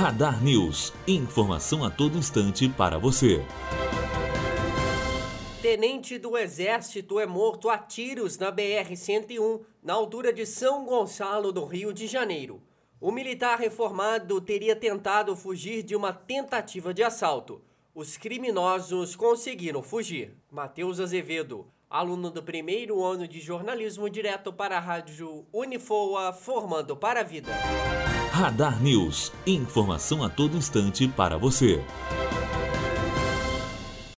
Radar News. Informação a todo instante para você. Tenente do Exército é morto a tiros na BR-101, na altura de São Gonçalo, do Rio de Janeiro. O militar reformado teria tentado fugir de uma tentativa de assalto. Os criminosos conseguiram fugir. Matheus Azevedo, aluno do primeiro ano de jornalismo, direto para a rádio Unifoa, formando para a vida. Radar News. Informação a todo instante para você.